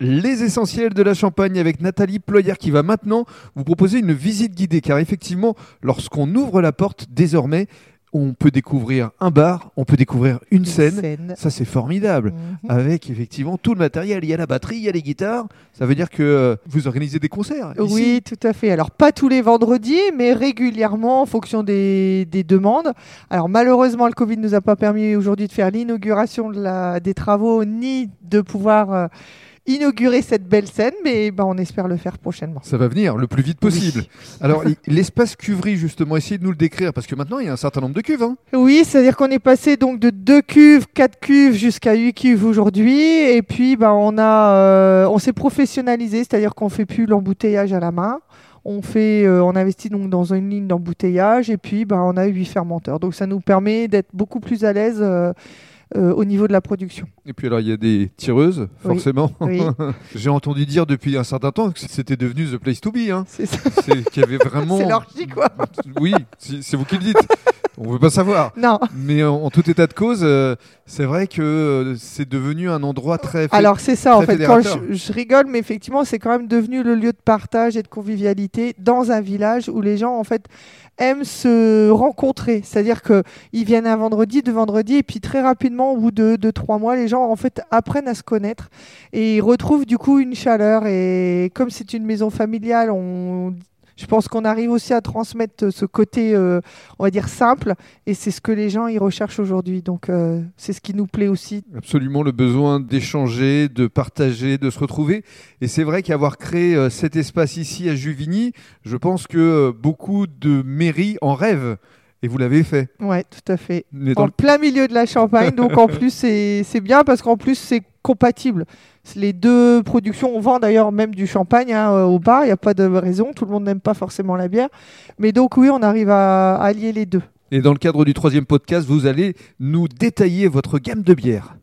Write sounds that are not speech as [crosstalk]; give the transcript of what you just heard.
Les essentiels de la Champagne avec Nathalie Ployère qui va maintenant vous proposer une visite guidée car effectivement, lorsqu'on ouvre la porte désormais, on peut découvrir un bar, on peut découvrir une, scène. Ça, c'est formidable. Mhm. Avec effectivement tout le matériel. Il y a la batterie, il y a les guitares. Ça veut dire que euh, vous organisez des concerts. ici Oui, tout à fait. Alors, pas tous les vendredis, mais régulièrement en fonction des, des demandes. Alors, malheureusement, le Covid ne nous a pas permis aujourd'hui de faire l'inauguration de des travaux ni de pouvoir euh, inaugurer cette belle scène, mais ben, on espère le faire prochainement. Ça va venir le plus vite possible. Oui. [laughs] Alors, l'espace cuverie, justement, essayez de nous le décrire parce que maintenant, il y a un certain nombre de cuves. hein. Oui, c'est-à-dire qu'on est passé donc de 2 cuves, 4 cuves jusqu'à 8 cuves aujourd'hui. Et puis, ben, on, a, euh, on s'est professionnalisé, c'est-à-dire qu'on fait plus l'embouteillage à la main. On, fait, euh, on investit donc dans une ligne d'embouteillage et puis ben, on a 8 fermenteurs. Donc ça nous permet d'être beaucoup plus à l'aise euh, euh, au niveau de la production. Et puis, alors, il y a des tireuses, forcément. Oui. [laughs] J'ai entendu dire depuis un certain temps que c'était devenu The Place to Be. Hein. C'est ça. C'est qu'il y avait vraiment. [laughs] C'est quoi. Oui, c'est vous qui le dites. On ne veut pas savoir. Non. Mais en, en tout état de cause, euh, c'est vrai que euh, c'est devenu un endroit très. Alors c'est ça en fait. Quand je, rigole, mais effectivement, c'est quand même devenu le lieu de partage et de convivialité dans un village où les gens en fait aiment se rencontrer. C'est-à-dire que ils viennent un vendredi, deux vendredis, et puis très rapidement, au bout de deux, trois mois, les gens en fait apprennent à se connaître et ils retrouvent du coup une chaleur. Et comme c'est une maison familiale, on je pense qu'on arrive aussi à transmettre ce côté, euh, on va dire, simple, et c'est ce que les gens ils recherchent aujourd'hui. Donc, euh, c'est ce qui nous plaît aussi. Absolument le besoin d'échanger, de partager, de se retrouver. Et c'est vrai qu'avoir créé euh, cet espace ici à Juvigny, je pense que euh, beaucoup de mairies en rêvent. Et vous l'avez fait. Ouais, tout à fait. En le- plein milieu de la Champagne, donc en [laughs] plus c'est bien parce qu'en plus c'est compatible. Les deux productions, on vend d'ailleurs même du champagne hein, euh, au bar, il n'y a pas de raison, tout le monde n'aime pas forcément la bière. Mais donc oui, on arrive à, à allier les deux. Et dans le cadre du troisième podcast, vous allez nous détailler votre gamme de bières.